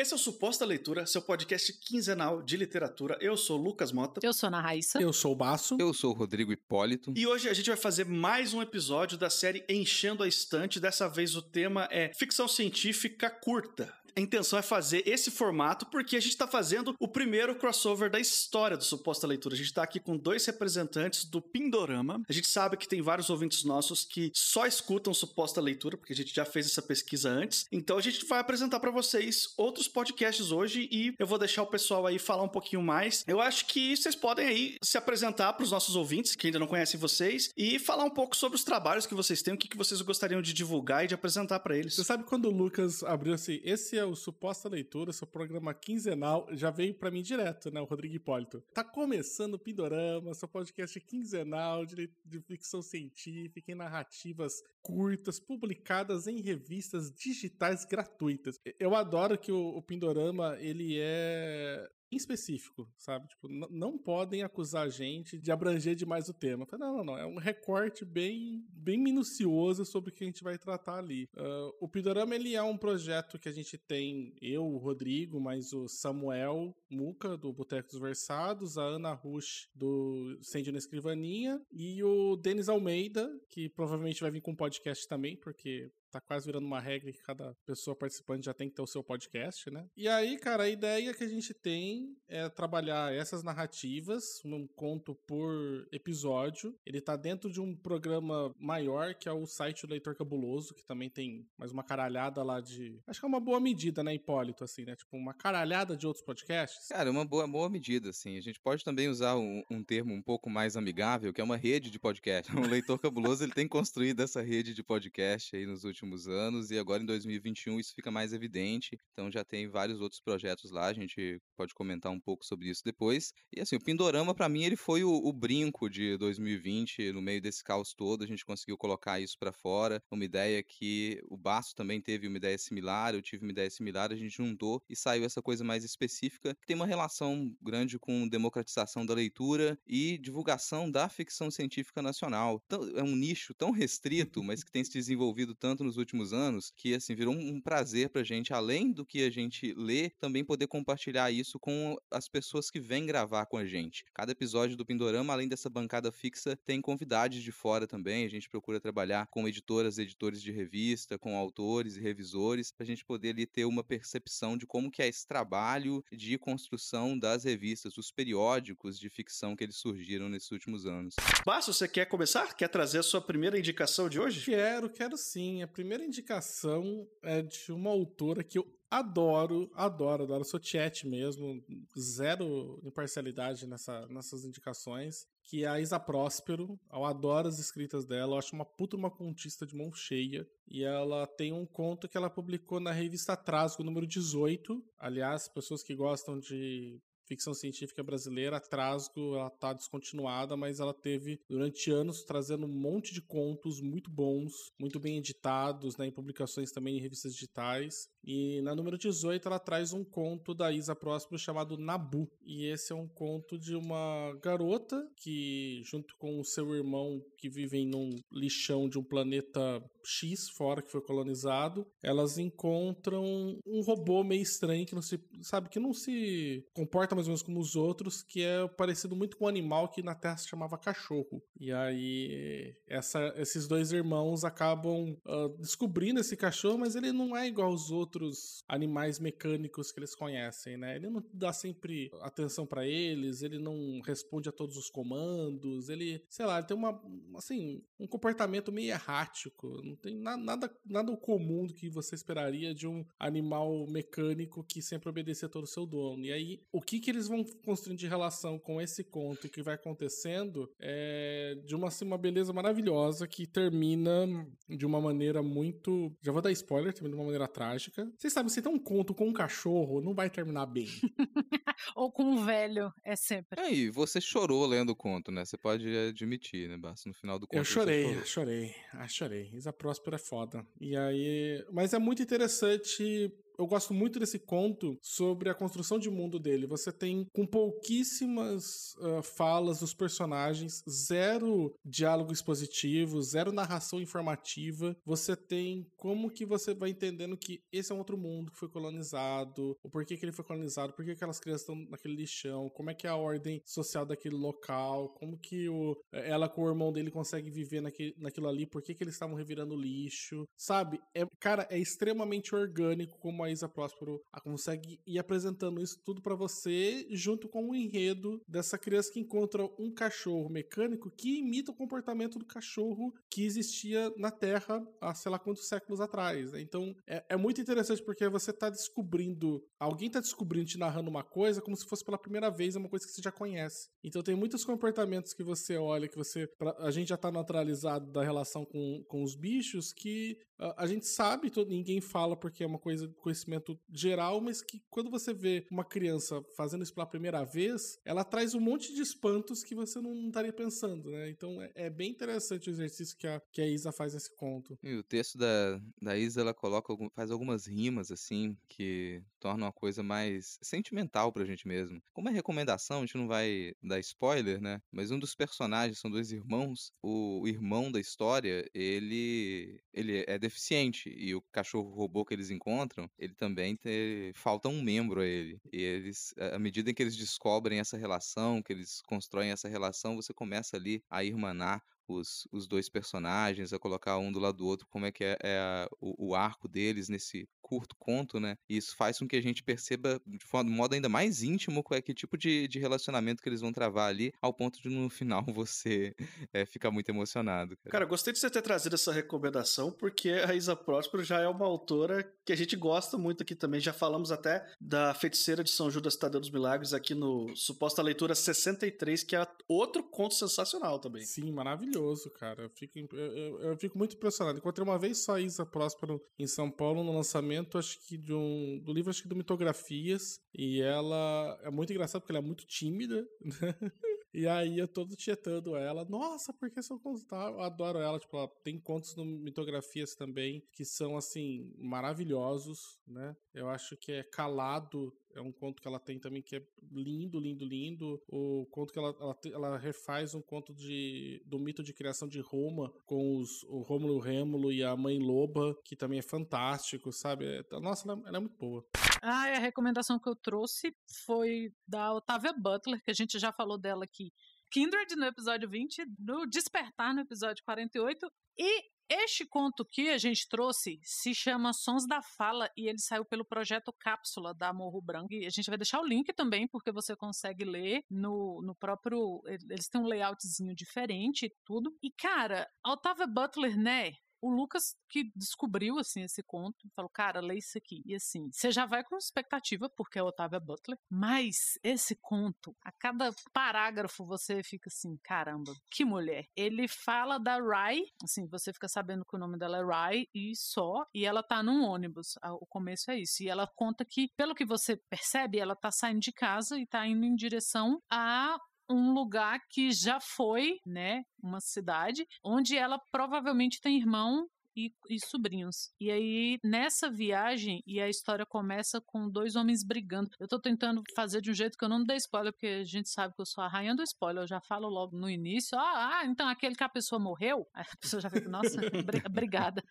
Esse é o Suposta Leitura, seu podcast quinzenal de literatura. Eu sou o Lucas Mota. Eu sou a Ana Raíssa. Eu sou o Baço. Eu sou o Rodrigo Hipólito. E hoje a gente vai fazer mais um episódio da série Enchendo a Estante. Dessa vez o tema é ficção científica curta. A intenção é fazer esse formato porque a gente está fazendo o primeiro crossover da história do Suposta Leitura. A gente está aqui com dois representantes do Pindorama. A gente sabe que tem vários ouvintes nossos que só escutam Suposta Leitura, porque a gente já fez essa pesquisa antes. Então a gente vai apresentar para vocês outros podcasts hoje e eu vou deixar o pessoal aí falar um pouquinho mais. Eu acho que vocês podem aí se apresentar para os nossos ouvintes que ainda não conhecem vocês e falar um pouco sobre os trabalhos que vocês têm, o que, que vocês gostariam de divulgar e de apresentar para eles. Você sabe quando o Lucas abriu assim, esse o Suposta Leitura, seu programa quinzenal, já veio para mim direto, né, o Rodrigo Hipólito. Tá começando o Pindorama, seu podcast quinzenal de, de ficção científica e narrativas curtas, publicadas em revistas digitais gratuitas. Eu adoro que o, o Pindorama, ele é em específico, sabe? Tipo, não podem acusar a gente de abranger demais o tema. Não, não, não. É um recorte bem, bem minucioso sobre o que a gente vai tratar ali. Uh, o Pindorama, ele é um projeto que a gente tem, eu, o Rodrigo, mas o Samuel Muca, do Boteco dos Versados, a Ana Rush, do Sende na Escrivaninha, e o Denis Almeida, que provavelmente vai vir com um podcast também, porque tá quase virando uma regra que cada pessoa participante já tem que ter o seu podcast, né? E aí, cara, a ideia que a gente tem é trabalhar essas narrativas, um conto por episódio. Ele tá dentro de um programa maior, que é o site do Leitor Cabuloso, que também tem mais uma caralhada lá de. Acho que é uma boa medida, né, Hipólito, assim, né? Tipo, uma caralhada de outros podcasts. Cara, uma boa, boa medida, assim. A gente pode também usar um, um termo um pouco mais amigável, que é uma rede de podcast. O Leitor Cabuloso, ele tem construído essa rede de podcast aí nos últimos últimos anos e agora em 2021 isso fica mais evidente. Então já tem vários outros projetos lá, a gente pode comentar um pouco sobre isso depois. E assim, o Pindorama para mim ele foi o, o, brinco de 2020, no meio desse caos todo, a gente conseguiu colocar isso para fora. Uma ideia que o Baço também teve uma ideia similar, eu tive uma ideia similar, a gente juntou e saiu essa coisa mais específica que tem uma relação grande com democratização da leitura e divulgação da ficção científica nacional. Então, é um nicho tão restrito, mas que tem se desenvolvido tanto nos últimos anos, que assim virou um prazer pra gente, além do que a gente lê, também poder compartilhar isso com as pessoas que vêm gravar com a gente. Cada episódio do Pindorama, além dessa bancada fixa, tem convidados de fora também. A gente procura trabalhar com editoras, editores de revista, com autores e revisores, pra gente poder ali ter uma percepção de como que é esse trabalho de construção das revistas, os periódicos de ficção que eles surgiram nesses últimos anos. Basso, você quer começar? Quer trazer a sua primeira indicação de hoje? Quero, quero sim. A primeira indicação é de uma autora que eu adoro, adoro, adoro. Eu sou chat mesmo, zero imparcialidade nessa, nessas indicações. Que é a Isa Próspero. Eu adoro as escritas dela. Eu acho uma puta uma contista de mão cheia. E ela tem um conto que ela publicou na revista Trasgo, número 18. Aliás, pessoas que gostam de ficção científica brasileira, Trasgo, ela tá descontinuada, mas ela teve durante anos trazendo um monte de contos muito bons, muito bem editados, né, em publicações também em revistas digitais. E na número 18 ela traz um conto da Isa Próximo chamado Nabu. E esse é um conto de uma garota que, junto com o seu irmão, que vivem num lixão de um planeta X fora que foi colonizado, elas encontram um robô meio estranho que não se sabe que não se comporta mais ou menos como os outros, que é parecido muito com um animal que na Terra se chamava cachorro. E aí essa, esses dois irmãos acabam uh, descobrindo esse cachorro, mas ele não é igual aos outros animais mecânicos que eles conhecem, né? Ele não dá sempre atenção para eles, ele não responde a todos os comandos, ele, sei lá, ele tem uma assim, um comportamento meio errático, não tem na, nada nada comum do que você esperaria de um animal mecânico que sempre obedecia a todo o seu dono. E aí, o que que que eles vão construindo de relação com esse conto e que vai acontecendo é de uma, assim, uma beleza maravilhosa que termina de uma maneira muito. Já vou dar spoiler, termina de uma maneira trágica. Vocês sabem, se tem um conto com um cachorro, não vai terminar bem. Ou com um velho, é sempre. É, e você chorou lendo o conto, né? Você pode admitir, né, Basta? No final do conto. Eu chorei, chorei. Ah, chorei. Isa Próspera é foda. E aí. Mas é muito interessante eu gosto muito desse conto sobre a construção de mundo dele. Você tem com pouquíssimas uh, falas dos personagens, zero diálogo expositivo, zero narração informativa. Você tem como que você vai entendendo que esse é um outro mundo que foi colonizado, o porquê que ele foi colonizado, por que aquelas crianças estão naquele lixão, como é que é a ordem social daquele local, como que o, ela com o irmão dele consegue viver naquele, naquilo ali, por que, que eles estavam revirando lixo, sabe? É, cara, é extremamente orgânico como a Isa Próspero consegue ir apresentando isso tudo para você, junto com o enredo dessa criança que encontra um cachorro mecânico que imita o comportamento do cachorro que existia na Terra há sei lá quantos séculos atrás. Né? Então é, é, muito interessante porque você tá descobrindo, alguém tá descobrindo, te narrando uma coisa como se fosse pela primeira vez, é uma coisa que você já conhece. Então tem muitos comportamentos que você olha, que você. Pra, a gente já tá naturalizado da relação com, com os bichos, que a, a gente sabe, todo, ninguém fala porque é uma coisa conhecimento geral, mas que quando você vê uma criança fazendo isso pela primeira vez, ela traz um monte de espantos que você não estaria pensando, né? Então é, é bem interessante o exercício que a, que a Isa faz nesse conto. E o texto da, da Isa, ela coloca, faz algumas rimas, assim, que tornam a coisa mais sentimental pra gente mesmo. Como é recomendação, a gente não vai dar spoiler, né? Mas um dos personagens são dois irmãos. O, o irmão da história, ele, ele é deficiente. E o cachorro robô que eles encontram, ele também te... falta um membro a ele. E eles, à medida em que eles descobrem essa relação, que eles constroem essa relação, você começa ali a irmanar os, os dois personagens, a colocar um do lado do outro, como é que é, é a, o, o, arco deles nesse curto conto, né? E isso faz com que a gente perceba de, modo ainda mais íntimo qual é que tipo de, de relacionamento que eles vão travar ali, ao ponto de no final você é, ficar muito emocionado. Cara. cara, gostei de você ter trazido essa recomendação, porque a Isa Próspero já é uma autora que a gente gosta muito aqui também. Já falamos até da Feiticeira de São Judas Tadeu dos Milagres aqui no Suposta Leitura 63, que é outro conto sensacional também. Sim, maravilhoso, cara. Eu fico, eu, eu, eu fico muito impressionado. Encontrei uma vez só a Isa Próspero em São Paulo no lançamento, acho que de um do livro acho que do Mitografias, e ela é muito engraçada porque ela é muito tímida, né? E aí eu todo tietando ela. Nossa, por que seu conto tá? Eu adoro ela. Tipo, ela tem contos no Mitografias também que são, assim, maravilhosos, né? Eu acho que é Calado é um conto que ela tem também que é lindo, lindo, lindo. O conto que ela, ela, ela refaz um conto de, do mito de criação de Roma com os, o Rômulo Rêmulo e a Mãe Loba, que também é fantástico, sabe? É, nossa, ela, ela é muito boa. Ah, a recomendação que eu trouxe foi da Otávia Butler, que a gente já falou dela aqui. Kindred no episódio 20, no Despertar no episódio 48 e este conto que a gente trouxe se chama Sons da Fala e ele saiu pelo projeto Cápsula da Morro Branco. E a gente vai deixar o link também, porque você consegue ler no, no próprio. Eles têm um layoutzinho diferente e tudo. E, cara, a Butler, né? O Lucas que descobriu assim esse conto, falou: "Cara, lê isso aqui". E assim, você já vai com expectativa porque é Otávia Butler, mas esse conto, a cada parágrafo você fica assim: "Caramba, que mulher". Ele fala da Rai, assim, você fica sabendo que o nome dela é Rai e só, e ela tá num ônibus. O começo é isso. E ela conta que, pelo que você percebe, ela tá saindo de casa e tá indo em direção a um lugar que já foi, né, uma cidade, onde ela provavelmente tem irmão e, e, sobrinhos. E aí, nessa viagem, e a história começa com dois homens brigando. Eu tô tentando fazer de um jeito que eu não dei spoiler, porque a gente sabe que eu sou a rainha do spoiler. Eu já falo logo no início, ah, ah então aquele que a pessoa morreu, a pessoa já fica, nossa, obrigada.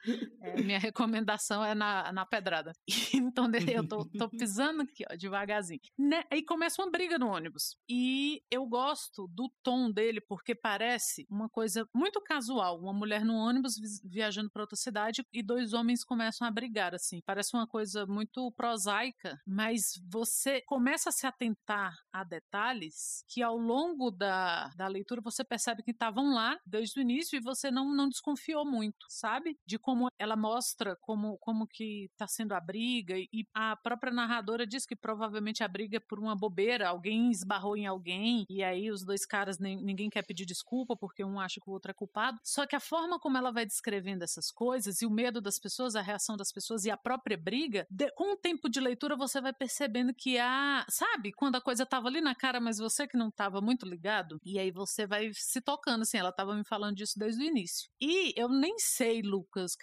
É, minha recomendação é na, na pedrada. Então, eu tô, tô, pisando aqui, ó, devagarzinho. Né? Aí começa uma briga no ônibus. E eu gosto do tom dele, porque parece uma coisa muito casual. Uma mulher no ônibus viajando para outra cidade e dois homens começam a brigar, assim. Parece uma coisa muito prosaica, mas você começa a se atentar a detalhes que ao longo da, da leitura você percebe que estavam lá desde o início e você não, não desconfiou muito, sabe? De como ela mostra como, como que tá sendo a briga e a própria narradora diz que provavelmente a briga é por uma bobeira, alguém esbarrou em alguém e aí os dois caras ninguém quer pedir desculpa porque um acha que o outro é culpado. Só que a forma como ela vai descrevendo essas coisas e o medo das pessoas, a reação das pessoas e a própria briga, de, com o tempo de leitura você vai percebendo que há, sabe, quando a coisa tava ali na cara, mas você que não tava muito ligado, e aí você vai se tocando, assim, ela tava me falando disso desde o início. E eu nem sei, Lucas,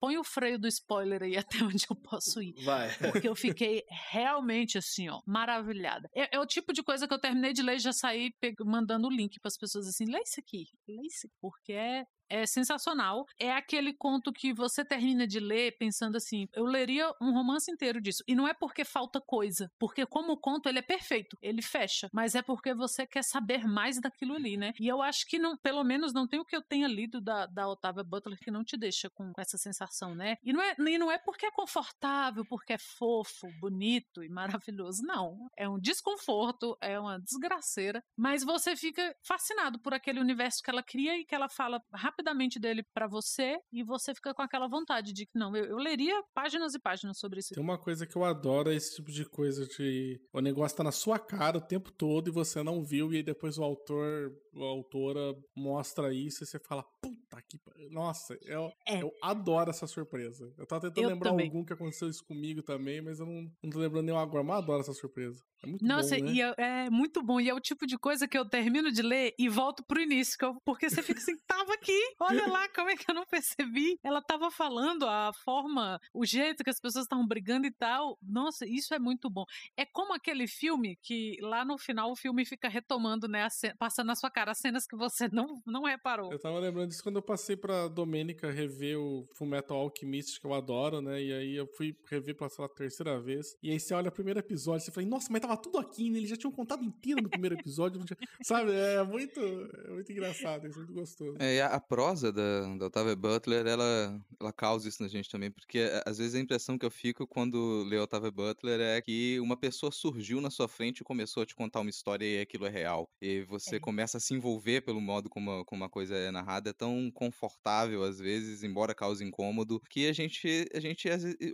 põe o freio do spoiler aí até onde eu posso ir. Vai. Porque eu fiquei realmente assim, ó, maravilhada. É, é o tipo de coisa que eu terminei de ler e já saí mandando o link para as pessoas assim, lê isso aqui, lê isso aqui, porque é é sensacional. É aquele conto que você termina de ler pensando assim, eu leria um romance inteiro disso. E não é porque falta coisa, porque como conto ele é perfeito, ele fecha, mas é porque você quer saber mais daquilo ali, né? E eu acho que não, pelo menos não tem o que eu tenha lido da, da Otávia Butler que não te deixa com, com essa sensação, né? E não, é, e não é porque é confortável, porque é fofo, bonito e maravilhoso, não. É um desconforto, é uma desgraceira, mas você fica fascinado por aquele universo que ela cria e que ela fala rapidamente rapidamente dele para você e você fica com aquela vontade de que não, eu, eu, leria páginas e páginas sobre isso. Tem uma coisa que eu adoro, é esse tipo de coisa de o negócio tá na sua cara o tempo todo e você não viu e aí depois o autor, a autora mostra isso e você fala, puta que nossa, eu, é. eu adoro essa surpresa. Eu tava tentando eu lembrar também. algum que aconteceu isso comigo também, mas eu não, não tô lembrando nenhum agora, mas eu adoro essa surpresa. É muito Nossa, bom, né? e é, é, muito bom. E é o tipo de coisa que eu termino de ler e volto pro início, eu, porque você fica assim, tava aqui, olha lá como é que eu não percebi. Ela tava falando a forma, o jeito que as pessoas estavam brigando e tal. Nossa, isso é muito bom. É como aquele filme que lá no final o filme fica retomando, né, cena, passando na sua cara as cenas que você não, não reparou. Eu tava lembrando disso quando eu passei pra Domênica rever o Fullmetal Alchemist, que eu adoro, né? E aí eu fui rever pela terceira vez. E aí você olha o primeiro episódio e você fala, nossa, mas tava tudo aqui, né? Eles já tinham contado inteiro no primeiro episódio. Tinha... Sabe? É muito, é muito engraçado, é muito gostoso. É, a, a, prosa da, da Octavia Butler, ela, ela causa isso na gente também, porque é, às vezes a impressão que eu fico quando leio Octavia Butler é que uma pessoa surgiu na sua frente e começou a te contar uma história e aquilo é real. E você é. começa a se envolver pelo modo como, como a coisa é narrada. É tão confortável, às vezes, embora cause incômodo, que a gente, a gente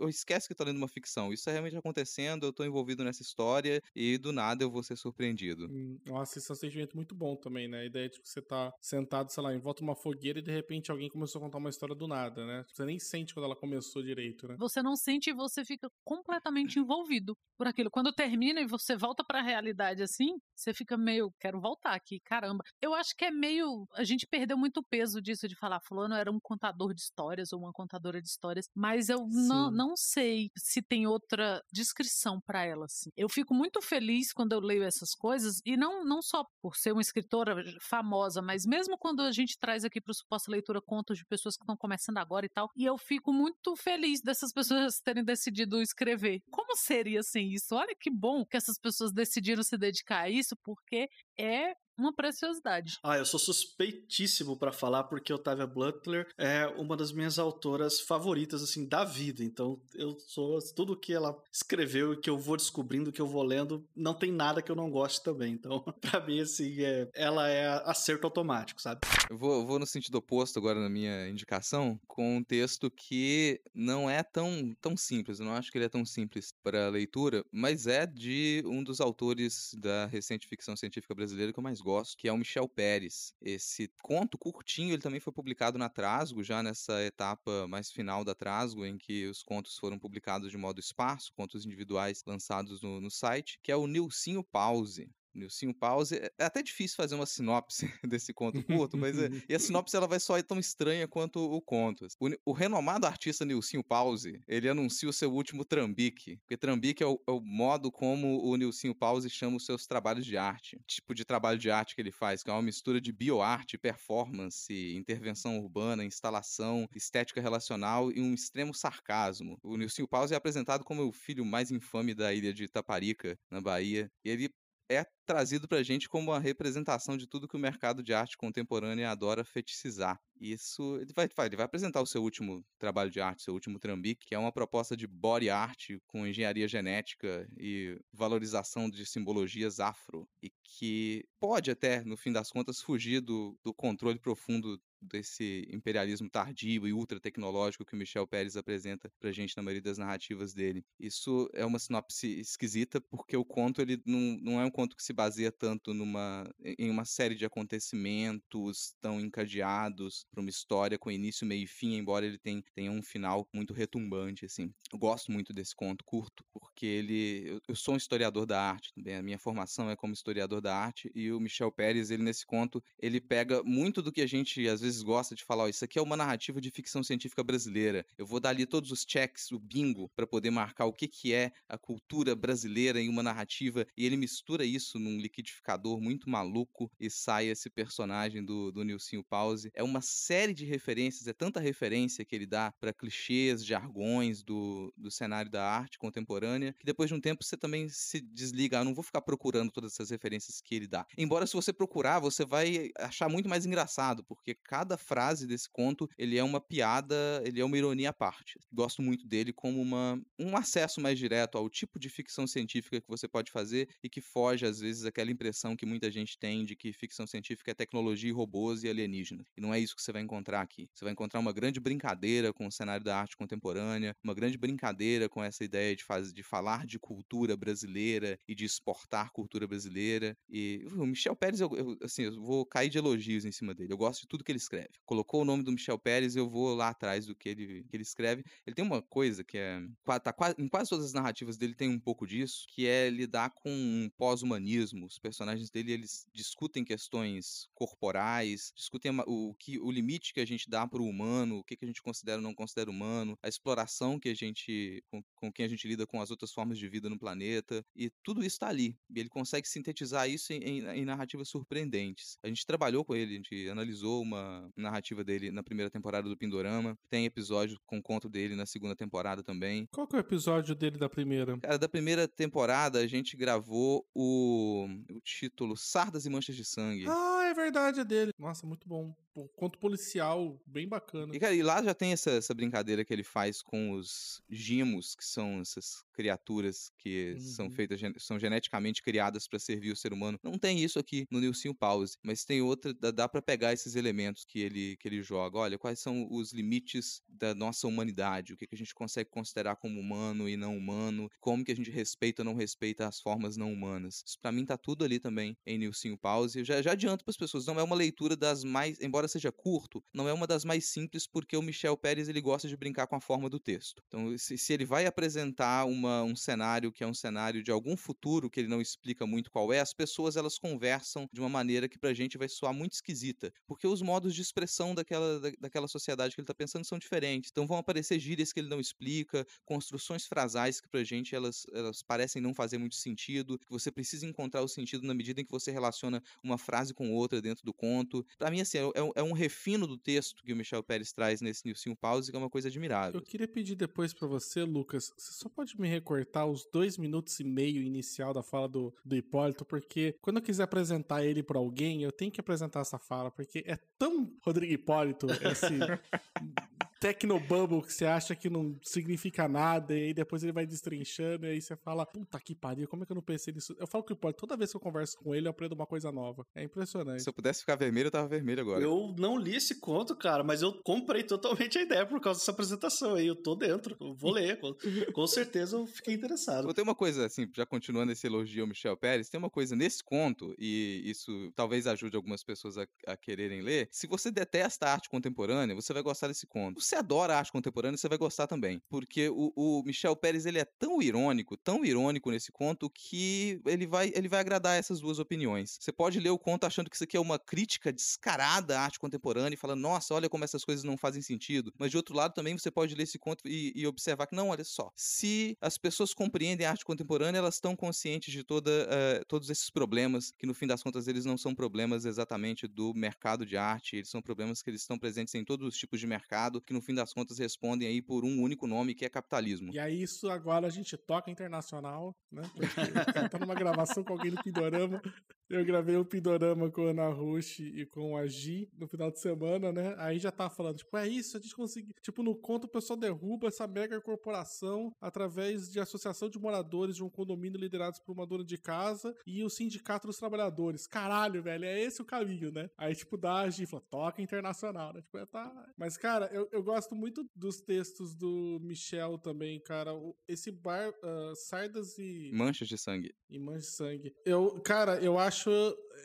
esquece que tá lendo uma ficção. Isso é realmente acontecendo, eu tô envolvido nessa história e do nada eu vou ser surpreendido. Hum, nossa, isso é um sentimento muito bom também, né? A ideia de que você tá sentado, sei lá, em volta de uma fogueira e de repente alguém começou a contar uma história do nada, né? Você nem sente quando ela começou direito, né? Você não sente e você fica completamente envolvido por aquilo. Quando termina e você volta para a realidade assim, você fica meio, quero voltar aqui, caramba. Eu acho que é meio, a gente perdeu muito peso disso de falar fulano era um contador de histórias ou uma contadora de histórias, mas eu não, não sei se tem outra descrição para ela assim. Eu fico muito feliz quando eu leio essas coisas, e não, não só por ser uma escritora famosa, mas mesmo quando a gente traz aqui para Suposta Leitura contos de pessoas que estão começando agora e tal, e eu fico muito feliz dessas pessoas terem decidido escrever. Como seria sem isso? Olha que bom que essas pessoas decidiram se dedicar a isso, porque é uma preciosidade. Ah, eu sou suspeitíssimo para falar porque Octavia Butler é uma das minhas autoras favoritas assim da vida. Então, eu sou tudo que ela escreveu e que eu vou descobrindo, que eu vou lendo, não tem nada que eu não goste também. Então, para mim assim, é, ela é acerto automático, sabe? Eu vou, vou no sentido oposto agora na minha indicação, com um texto que não é tão tão simples, eu não acho que ele é tão simples para leitura, mas é de um dos autores da recente ficção científica brasileira que eu mais gosto que é o Michel Pérez. Esse conto curtinho, ele também foi publicado na Trasgo, já nessa etapa mais final da Trasgo, em que os contos foram publicados de modo esparso, contos individuais lançados no, no site, que é o Nilcinho Pause. Nilcinho Pause. É, é até difícil fazer uma sinopse desse conto curto, mas é, e a sinopse ela vai soar tão estranha quanto o conto. O, o renomado artista Nilcinho Pause, ele anuncia o seu último trambique, porque trambique é o, é o, modo como o Nilcinho Pause chama os seus trabalhos de arte, tipo de trabalho de arte que ele faz, que é uma mistura de bioarte, performance, intervenção urbana, instalação, estética relacional e um extremo sarcasmo. O Nilcinho Pause é apresentado como o filho mais infame da ilha de Itaparica, na Bahia, e ele é trazido para a gente como uma representação de tudo que o mercado de arte contemporânea adora feticizar. Isso, ele vai, ele vai apresentar o seu último trabalho de arte, seu último trambique, que é uma proposta de body art com engenharia genética e valorização de simbologias afro, e que pode até, no fim das contas, fugir do, do controle profundo desse imperialismo tardio e ultra tecnológico que o Michel Pérez apresenta pra gente na maioria das narrativas dele. Isso é uma sinopse esquisita porque o conto ele não, não é um conto que se baseia tanto numa em uma série de acontecimentos tão encadeados para uma história com início, meio e fim, embora ele tenha, tenha um final muito retumbante assim. Eu gosto muito desse conto curto porque ele eu, eu sou um historiador da arte também, a minha formação é como historiador da arte e o Michel Pérez, ele nesse conto, ele pega muito do que a gente às vezes gosta de falar, oh, isso aqui é uma narrativa de ficção científica brasileira. Eu vou dar ali todos os checks, o bingo para poder marcar o que que é a cultura brasileira em uma narrativa e ele mistura isso num liquidificador muito maluco e sai esse personagem do, do Nilcinho Pause. É uma série de referências, é tanta referência que ele dá para clichês, jargões do, do cenário da arte contemporânea, que depois de um tempo você também se desliga. Eu não vou ficar procurando todas essas referências que ele dá. Embora se você procurar, você vai achar muito mais engraçado, porque cada frase desse conto, ele é uma piada, ele é uma ironia à parte. Gosto muito dele como uma, um acesso mais direto ao tipo de ficção científica que você pode fazer e que foge, às vezes, aquela impressão que muita gente tem de que ficção científica é tecnologia, robôs e alienígenas. E não é isso que você vai encontrar aqui. Você vai encontrar uma grande brincadeira com o cenário da arte contemporânea, uma grande brincadeira com essa ideia de, faz, de falar de cultura brasileira e de exportar cultura brasileira. E o Michel Pérez, eu, eu, assim, eu vou cair de elogios em cima dele. Eu gosto de tudo que ele escreve. Colocou o nome do Michel Pérez, eu vou lá atrás do que ele, que ele escreve. Ele tem uma coisa que é. Tá, em quase todas as narrativas dele tem um pouco disso, que é lidar com um pós-humanismo. Os personagens dele, eles discutem questões corporais, discutem o, que, o limite que a gente dá para o humano, o que, que a gente considera ou não considera humano, a exploração que a gente. Com, com quem a gente lida com as outras formas de vida no planeta. E tudo isso está ali. E ele consegue sintetizar isso em, em, em narrativas surpreendentes. A gente trabalhou com ele, a gente analisou uma narrativa dele na primeira temporada do Pindorama. Tem episódio com conto dele na segunda temporada também. Qual que é o episódio dele da primeira? Cara, da primeira temporada a gente gravou o, o título Sardas e Manchas de Sangue. Ah, é verdade, é dele. Nossa, muito bom. Conto policial bem bacana. E, cara, e lá já tem essa, essa brincadeira que ele faz com os gimos, que são essas criaturas que uhum. são feitas, são geneticamente criadas para servir o ser humano. Não tem isso aqui no Nilcinho Pause, mas tem outra, dá, dá para pegar esses elementos que ele, que ele joga. Olha, quais são os limites da nossa humanidade, o que, que a gente consegue considerar como humano e não humano, como que a gente respeita ou não respeita as formas não humanas. Isso para mim tá tudo ali também em Nilcinho Pause. Eu já, já adianto para as pessoas, não é uma leitura das mais, embora seja curto, não é uma das mais simples porque o Michel Pérez ele gosta de brincar com a forma do texto. Então, se, se ele vai apresentar uma, um cenário que é um cenário de algum futuro que ele não explica muito qual é, as pessoas elas conversam de uma maneira que pra gente vai soar muito esquisita, porque os modos de expressão daquela, da, daquela sociedade que ele tá pensando são diferentes. Então vão aparecer gírias que ele não explica, construções frasais que pra gente elas, elas parecem não fazer muito sentido, que você precisa encontrar o sentido na medida em que você relaciona uma frase com outra dentro do conto. Para mim, assim, é, é, é, um refino do texto que o Michel Pérez traz nesse Nilcinho Pause, que é uma coisa admirável. Eu queria pedir depois para você, Lucas, você só pode me recortar os dois minutos e meio inicial da fala do, do Hipólito, porque quando eu quiser apresentar ele para alguém, eu tenho que apresentar essa fala, porque é tão Rodrigo Hipólito, esse Tecnobubble que você acha que não significa nada, e aí depois ele vai destrinchando, e aí você fala, puta que pariu, como é que eu não pensei nisso? Eu falo que pode, toda vez que eu converso com ele, eu aprendo uma coisa nova. É impressionante. Se eu pudesse ficar vermelho, eu tava vermelho agora. Eu não li esse conto, cara, mas eu comprei totalmente a ideia por causa dessa apresentação aí. Eu tô dentro, eu vou ler. com, com certeza eu fiquei interessado. Vou ter uma coisa, assim, já continuando esse elogio ao Michel Pérez, tem uma coisa nesse conto, e isso talvez ajude algumas pessoas a, a quererem ler. Se você detesta a arte contemporânea, você vai gostar desse conto você adora arte contemporânea, você vai gostar também. Porque o, o, Michel Pérez, ele é tão irônico, tão irônico nesse conto, que ele vai, ele vai agradar essas duas opiniões. Você pode ler o conto achando que isso aqui é uma crítica descarada à arte contemporânea e falando, nossa, olha como essas coisas não fazem sentido. Mas de outro lado, também você pode ler esse conto e, e observar que, não, olha só, se as pessoas compreendem a arte contemporânea, elas estão conscientes de toda, uh, todos esses problemas, que no fim das contas eles não são problemas exatamente do mercado de arte, eles são problemas que eles estão presentes em todos os tipos de mercado, que no fim das contas respondem aí por um único nome que é capitalismo. E aí isso agora a gente toca internacional, né? Porque tá numa gravação com alguém do Pindorama. Eu gravei um Pindorama com a Ana Rush e com a Gi no final de semana, né? Aí já tava falando, tipo, é isso, a gente conseguiu. Tipo, no conto o pessoal derruba essa mega corporação através de associação de moradores de um condomínio liderados por uma dona de casa e o sindicato dos trabalhadores. Caralho, velho, é esse o caminho, né? Aí, tipo, dá a Gi fala, toca internacional, né? Tipo, é, tá. Mas, cara, eu, eu gosto muito dos textos do Michel também, cara. Esse bar, uh, Sardas e. Manchas de sangue. E manchas de sangue. Eu, cara, eu acho.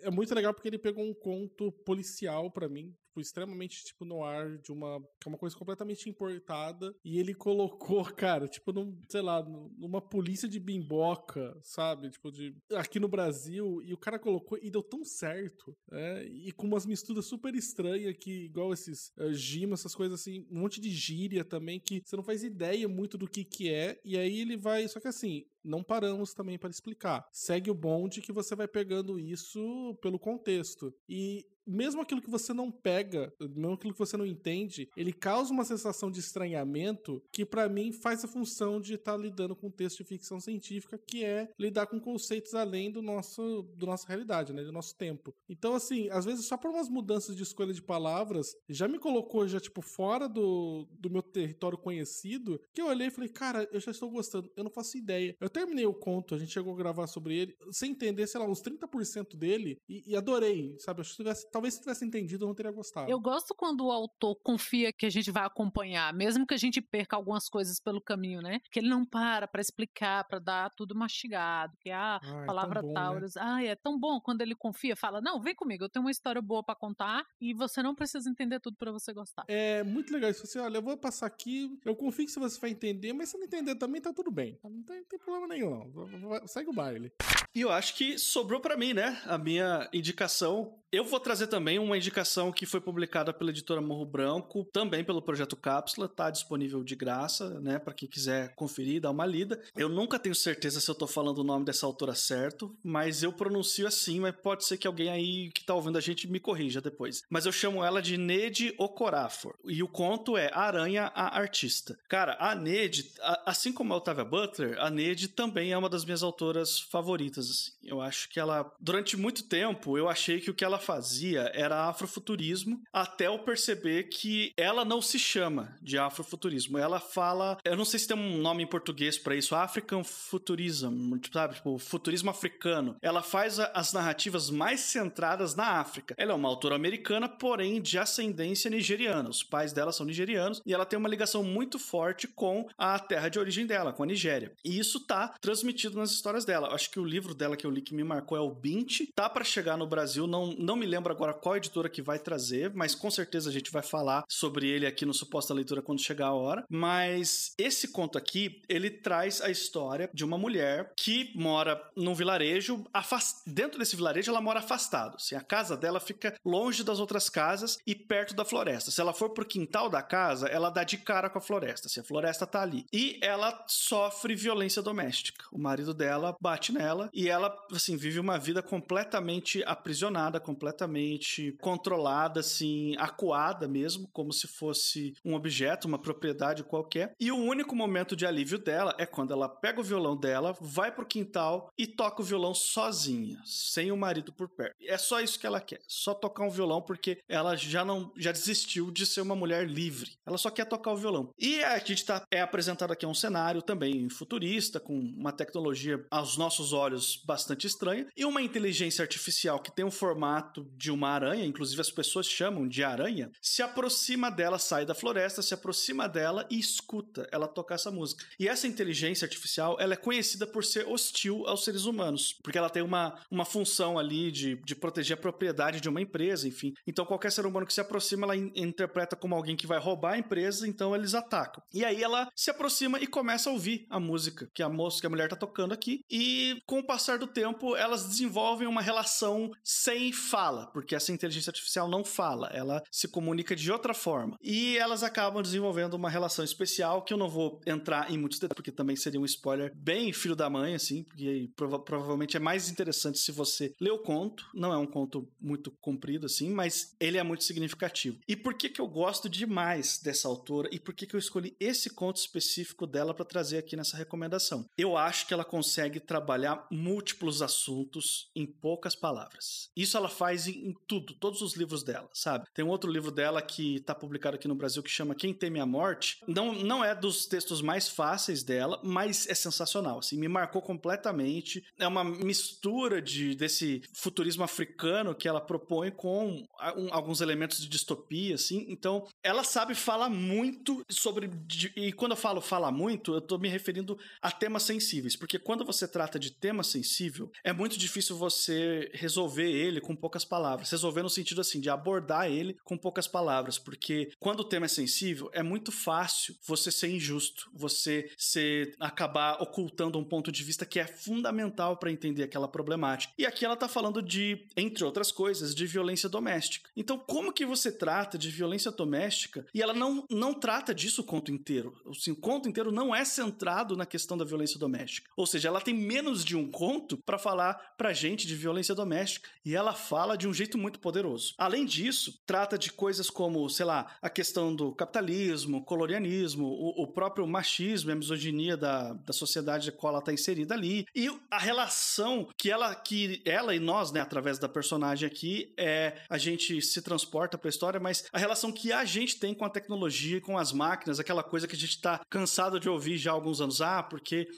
É muito legal porque ele pegou um conto policial para mim tipo, extremamente, tipo, no ar de uma. que é uma coisa completamente importada. E ele colocou, cara, tipo, num, sei lá, numa polícia de bimboca, sabe? Tipo, de. aqui no Brasil. E o cara colocou e deu tão certo. É, e com umas misturas super estranhas que, igual esses uh, essas coisas assim, um monte de gíria também, que você não faz ideia muito do que que é. E aí ele vai. Só que assim, não paramos também para explicar. Segue o bonde que você vai pegando isso pelo contexto. E mesmo aquilo que você não pega, mesmo aquilo que você não entende, ele causa uma sensação de estranhamento que para mim faz a função de estar tá lidando com um texto de ficção científica, que é lidar com conceitos além do nosso do nossa realidade, né, do nosso tempo. Então assim, às vezes só por umas mudanças de escolha de palavras, já me colocou já tipo fora do, do meu território conhecido, que eu olhei e falei, cara, eu já estou gostando, eu não faço ideia. Eu terminei o conto, a gente chegou a gravar sobre ele, sem entender, sei lá, uns 30% dele, e, e adorei, sabe? Eu tivesse, talvez se tivesse entendido, eu não teria gostado. Eu gosto quando o autor confia que a gente vai acompanhar, mesmo que a gente perca algumas coisas pelo caminho, né? Que ele não para para explicar, para dar tudo mastigado, que a ah, palavra é Taurus, né? ah, é tão bom quando ele confia, fala: "Não, vem comigo, eu tenho uma história boa para contar e você não precisa entender tudo para você gostar". É muito legal isso. Você, olha, eu vou passar aqui, eu confio que se você vai entender, mas se não entender também tá tudo bem. Não tem, não tem problema nenhum, não. Segue o baile. E eu acho que sobrou para mim, né? A minha indicação. Eu vou trazer também uma indicação que foi publicada pela editora Morro Branco, também pelo projeto Cápsula, tá disponível de graça, né, para quem quiser conferir, dar uma lida. Eu nunca tenho certeza se eu tô falando o nome dessa autora certo, mas eu pronuncio assim, mas pode ser que alguém aí que tá ouvindo a gente me corrija depois. Mas eu chamo ela de Ned Okorafor. E o conto é Aranha a Artista. Cara, a Ned, assim como a Octavia Butler, a Ned também é uma das minhas autoras favoritas. Assim. Eu acho que ela, durante muito tempo, eu achei que o que ela fazia era afrofuturismo, até eu perceber que ela não se chama de afrofuturismo. Ela fala, eu não sei se tem um nome em português para isso, African Futurism, sabe? Tipo, futurismo africano. Ela faz as narrativas mais centradas na África. Ela é uma autora americana, porém de ascendência nigeriana. Os pais dela são nigerianos e ela tem uma ligação muito forte com a terra de origem dela, com a Nigéria. E isso tá transmitido nas histórias dela. Acho que o livro dela que eu li que me marcou é o Bint. Tá para chegar no Brasil, não, não me lembro agora qual editora que vai trazer, mas com certeza a gente vai falar sobre ele aqui no Suposta Leitura quando chegar a hora. Mas esse conto aqui, ele traz a história de uma mulher que mora num vilarejo, afast... dentro desse vilarejo ela mora afastado. Assim, a casa dela fica longe das outras casas e perto da floresta. Se ela for pro quintal da casa, ela dá de cara com a floresta. Se assim, a floresta tá ali. E ela sofre violência doméstica. O marido dela bate nela e ela, assim, vive uma vida completamente aprisionada, completamente controlada, assim, acuada mesmo, como se fosse um objeto, uma propriedade qualquer. E o único momento de alívio dela é quando ela pega o violão dela, vai pro quintal e toca o violão sozinha, sem o marido por perto. É só isso que ela quer, só tocar um violão porque ela já não já desistiu de ser uma mulher livre. Ela só quer tocar o violão. E a gente tá, é apresentado aqui um cenário também futurista, com uma tecnologia aos nossos olhos bastante estranha e uma inteligência artificial que tem um formato de uma aranha, inclusive as pessoas chamam de aranha, se aproxima dela, sai da floresta, se aproxima dela e escuta ela tocar essa música. E essa inteligência artificial, ela é conhecida por ser hostil aos seres humanos, porque ela tem uma, uma função ali de, de proteger a propriedade de uma empresa, enfim. Então qualquer ser humano que se aproxima, ela in interpreta como alguém que vai roubar a empresa, então eles atacam. E aí ela se aproxima e começa a ouvir a música que a moça, que a mulher tá tocando aqui, e com o passar do tempo, elas desenvolvem uma relação sem fala, porque porque essa inteligência artificial não fala, ela se comunica de outra forma. E elas acabam desenvolvendo uma relação especial que eu não vou entrar em muitos detalhes, porque também seria um spoiler bem filho da mãe, assim, porque prova provavelmente é mais interessante se você ler o conto. Não é um conto muito comprido, assim, mas ele é muito significativo. E por que, que eu gosto demais dessa autora e por que, que eu escolhi esse conto específico dela para trazer aqui nessa recomendação? Eu acho que ela consegue trabalhar múltiplos assuntos em poucas palavras. Isso ela faz em, tudo, todos os livros dela, sabe? Tem um outro livro dela que está publicado aqui no Brasil que chama Quem Teme a Morte. Não, não é dos textos mais fáceis dela, mas é sensacional. Assim, me marcou completamente. É uma mistura de desse futurismo africano que ela propõe com um, alguns elementos de distopia, assim. Então, ela sabe falar muito sobre. E quando eu falo falar muito, eu estou me referindo a temas sensíveis, porque quando você trata de tema sensível, é muito difícil você resolver ele com poucas palavras. Resolver no sentido assim, de abordar ele com poucas palavras, porque quando o tema é sensível, é muito fácil você ser injusto, você ser acabar ocultando um ponto de vista que é fundamental para entender aquela problemática. E aqui ela está falando de, entre outras coisas, de violência doméstica. Então, como que você trata de violência doméstica e ela não, não trata disso o conto inteiro? Assim, o conto inteiro não é centrado na questão da violência doméstica. Ou seja, ela tem menos de um conto para falar pra gente de violência doméstica e ela fala de um jeito muito poderoso. Além disso, trata de coisas como, sei lá, a questão do capitalismo, colonialismo, o, o próprio machismo e a misoginia da, da sociedade a qual ela está inserida ali e a relação que ela que ela e nós, né, através da personagem aqui, é a gente se transporta para a história, mas a relação que a gente tem com a tecnologia, com as máquinas, aquela coisa que a gente está cansado de ouvir já há alguns anos, ah, porque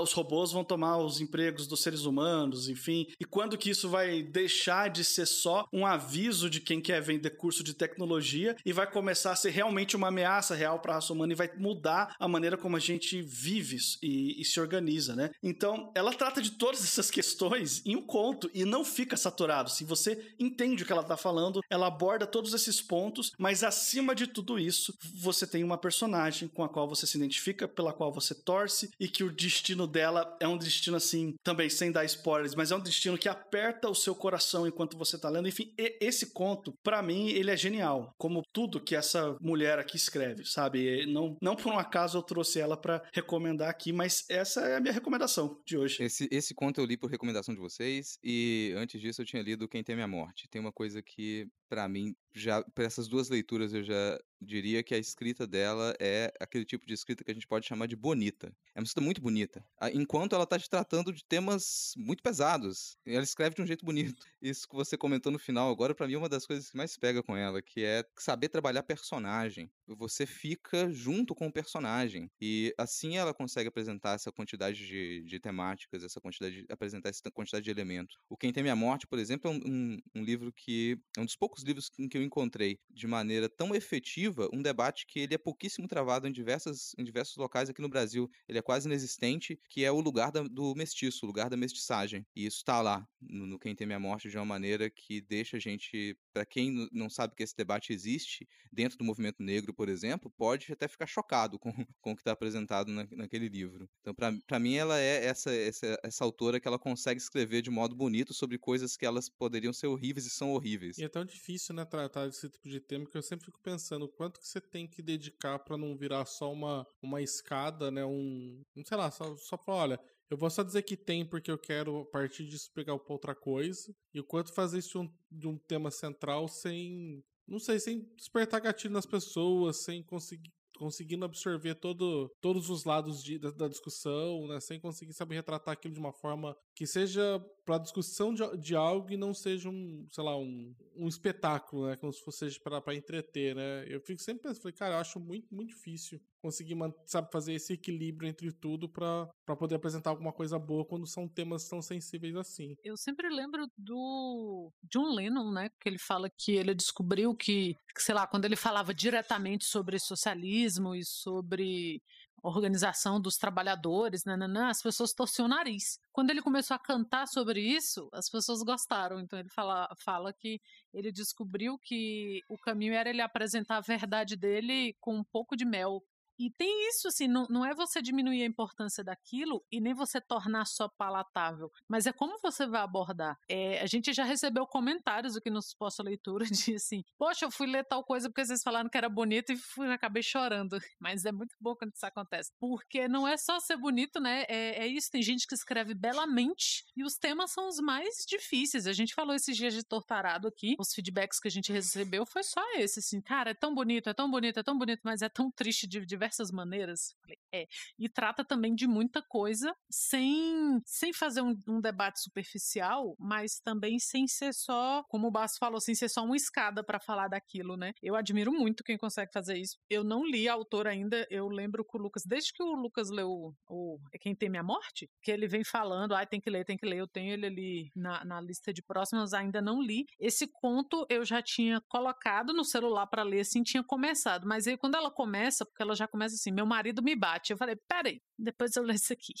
os robôs vão tomar os empregos dos seres humanos, enfim, e quando que isso vai deixar de ser só um aviso de quem quer vender curso de tecnologia e vai começar a ser realmente uma ameaça real para a raça humana e vai mudar a maneira como a gente vive e, e se organiza, né? Então, ela trata de todas essas questões em um conto e não fica saturado. Se você entende o que ela está falando, ela aborda todos esses pontos, mas acima de tudo isso, você tem uma personagem com a qual você se identifica, pela qual você torce e que o destino dela é um destino assim, também sem dar spoilers, mas é um destino que aperta o seu coração enquanto você está lendo. Enfim, esse conto, para mim, ele é genial, como tudo que essa mulher aqui escreve, sabe? Não, não por um acaso eu trouxe ela para recomendar aqui, mas essa é a minha recomendação de hoje. Esse, esse conto eu li por recomendação de vocês e antes disso eu tinha lido Quem Teme a Morte. Tem uma coisa que, para mim, já para essas duas leituras eu já diria que a escrita dela é aquele tipo de escrita que a gente pode chamar de bonita. É uma escrita muito bonita. Enquanto ela está te tratando de temas muito pesados, ela escreve de um jeito bonito. Isso que você comentou no final, agora para mim é uma das coisas que mais pega com ela, que é saber trabalhar personagem. Você fica junto com o personagem e assim ela consegue apresentar essa quantidade de, de temáticas, essa quantidade de, apresentar essa quantidade de elementos. O Quem Tem a Morte, por exemplo, é um, um, um livro que é um dos poucos livros em que eu encontrei de maneira tão efetiva um debate que ele é pouquíssimo travado em, diversas, em diversos locais aqui no Brasil. Ele é quase inexistente, que é o lugar da, do mestiço, o lugar da mestiçagem. E isso está lá no, no Quem Teme a Morte de uma maneira que deixa a gente, para quem não sabe que esse debate existe, dentro do movimento negro, por exemplo, pode até ficar chocado com, com o que está apresentado na, naquele livro. Então, para mim, ela é essa, essa, essa autora que ela consegue escrever de modo bonito sobre coisas que elas poderiam ser horríveis e são horríveis. E é tão difícil, né, tratar desse tipo de tema que eu sempre fico pensando quanto que você tem que dedicar para não virar só uma, uma escada, né? Um, sei lá, só, só pra, olha, eu vou só dizer que tem porque eu quero, a partir disso, pegar pra outra coisa. E o quanto fazer isso de um, de um tema central sem, não sei, sem despertar gatilho nas pessoas, sem conseguir conseguindo absorver todo, todos os lados de, da, da, discussão, né? Sem conseguir saber retratar aquilo de uma forma que seja para discussão de, de, algo e não seja um, sei lá, um, um espetáculo, né? Como se fosse para entreter, né? Eu fico sempre pensando, falei, cara, eu acho muito, muito difícil conseguir, sabe, fazer esse equilíbrio entre tudo para poder apresentar alguma coisa boa quando são temas tão sensíveis assim. Eu sempre lembro do John Lennon, né? Que ele fala que ele descobriu que, que sei lá, quando ele falava diretamente sobre socialismo e sobre organização dos trabalhadores, nananã, as pessoas torciam o nariz. Quando ele começou a cantar sobre isso, as pessoas gostaram. Então ele fala, fala que ele descobriu que o caminho era ele apresentar a verdade dele com um pouco de mel E tem isso, assim, não, não é você diminuir a importância daquilo e nem você tornar só palatável, mas é como você vai abordar. É, a gente já recebeu comentários aqui no Suposta Leitura de assim, poxa, eu fui ler tal coisa porque vocês falaram que era bonito e fui, acabei chorando. Mas é muito bom quando isso acontece. Porque não é só ser bonito, né? É, é isso, tem gente que escreve belamente e os temas são os mais difíceis. A gente falou esses dias de tortarado aqui, os feedbacks que a gente recebeu foi só esse, assim, cara, é tão bonito, é tão bonito, é tão bonito, mas é tão triste de diversas maneiras. É. E trata também de muita coisa sem, sem fazer um, um debate superficial, mas também sem ser só, como o Basso falou, sem ser só uma escada para falar daquilo, né? Eu admiro muito quem consegue fazer isso. Eu não li a autora ainda, eu lembro que o Lucas, desde que o Lucas leu o É Quem Tem Minha Morte, que ele vem falando, ah, tem que ler, tem que ler, eu tenho ele ali na, na lista de próximas, ainda não li. Esse conto eu já tinha colocado no celular para ler, assim, tinha começado, mas aí quando ela começa, porque ela já começa assim, meu marido me bate, eu falei, peraí, depois eu leio isso aqui.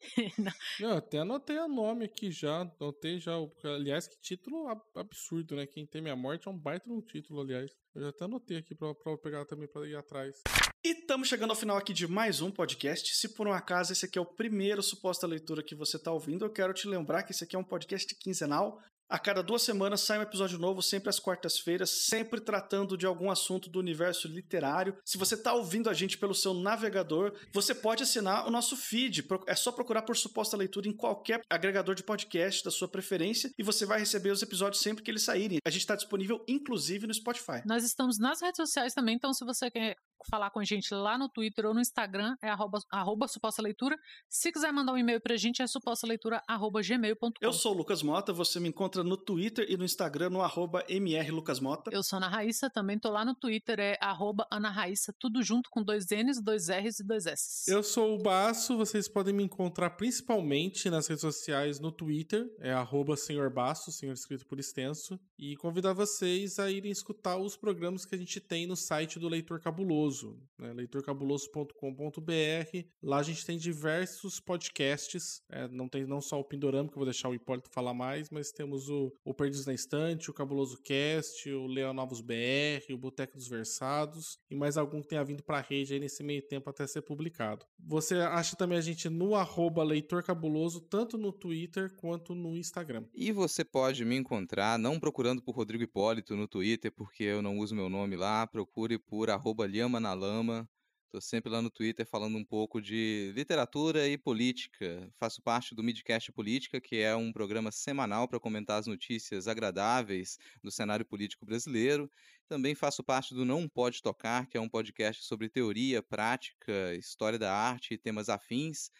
Eu até anotei o nome aqui já, anotei já, aliás, que título absurdo, né? Quem Tem Minha Morte é um baita no título, aliás. Eu já até anotei aqui pra, pra pegar também pra ir atrás. E estamos chegando ao final aqui de mais um podcast. Se por um acaso esse aqui é o primeiro suposta leitura que você está ouvindo, eu quero te lembrar que esse aqui é um podcast quinzenal. A cada duas semanas sai um episódio novo, sempre às quartas-feiras, sempre tratando de algum assunto do universo literário. Se você está ouvindo a gente pelo seu navegador, você pode assinar o nosso feed. É só procurar por suposta leitura em qualquer agregador de podcast da sua preferência e você vai receber os episódios sempre que eles saírem. A gente está disponível, inclusive, no Spotify. Nós estamos nas redes sociais também, então se você quer falar com a gente lá no Twitter ou no Instagram, é arroba, arroba suposta leitura. Se quiser mandar um e-mail pra gente, é supostaleitura.gmail.com. Eu sou o Lucas Mota, você me encontra no Twitter e no Instagram no arroba mrlucasmota. Eu sou Ana Raíssa, também tô lá no Twitter, é arroba Ana Raíssa, tudo junto com dois N's, dois R's e dois S's. Eu sou o Baço, vocês podem me encontrar principalmente nas redes sociais no Twitter, é arroba senhor Baço, senhor escrito por extenso, e convidar vocês a irem escutar os programas que a gente tem no site do Leitor Cabuloso, né, leitorcabuloso.com.br. Lá a gente tem diversos podcasts, é, não tem não só o Pindorama, que eu vou deixar o Hipólito falar mais, mas temos o, o Perdidos na Estante, o Cabuloso Cast, o Leão Novos BR, o Boteco dos Versados e mais algum que tenha vindo para a rede aí nesse meio tempo até ser publicado. Você acha também a gente no arroba Leitor Cabuloso, tanto no Twitter quanto no Instagram. E você pode me encontrar, não procurando por Rodrigo Hipólito no Twitter, porque eu não uso meu nome lá, procure por arroba Lhama na Lama. Estou sempre lá no Twitter falando um pouco de literatura e política. Faço parte do Midcast Política, que é um programa semanal para comentar as notícias agradáveis do cenário político brasileiro. Também faço parte do Não Pode Tocar, que é um podcast sobre teoria, prática, história da arte e temas afins.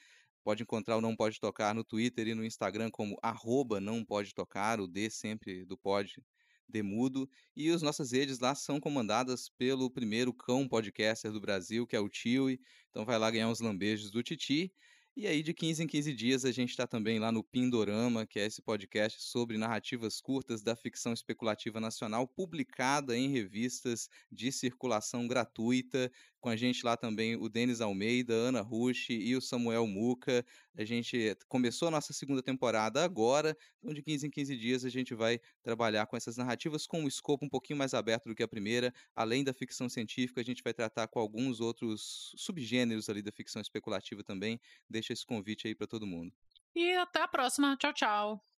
Pode encontrar o Não Pode Tocar no Twitter e no Instagram como arroba não pode tocar, o D sempre do pode Demudo, e as nossas redes lá são comandadas pelo primeiro cão podcaster do Brasil, que é o Tio. Então vai lá ganhar uns lambejos do Titi. E aí, de 15 em 15 dias, a gente está também lá no Pindorama, que é esse podcast sobre narrativas curtas da ficção especulativa nacional, publicada em revistas de circulação gratuita. Com a gente lá também o Denis Almeida, Ana Rush e o Samuel Muca. A gente começou a nossa segunda temporada agora, então de 15 em 15 dias a gente vai trabalhar com essas narrativas com um escopo um pouquinho mais aberto do que a primeira. Além da ficção científica, a gente vai tratar com alguns outros subgêneros ali da ficção especulativa também. Deixa esse convite aí para todo mundo. E até a próxima. Tchau, tchau.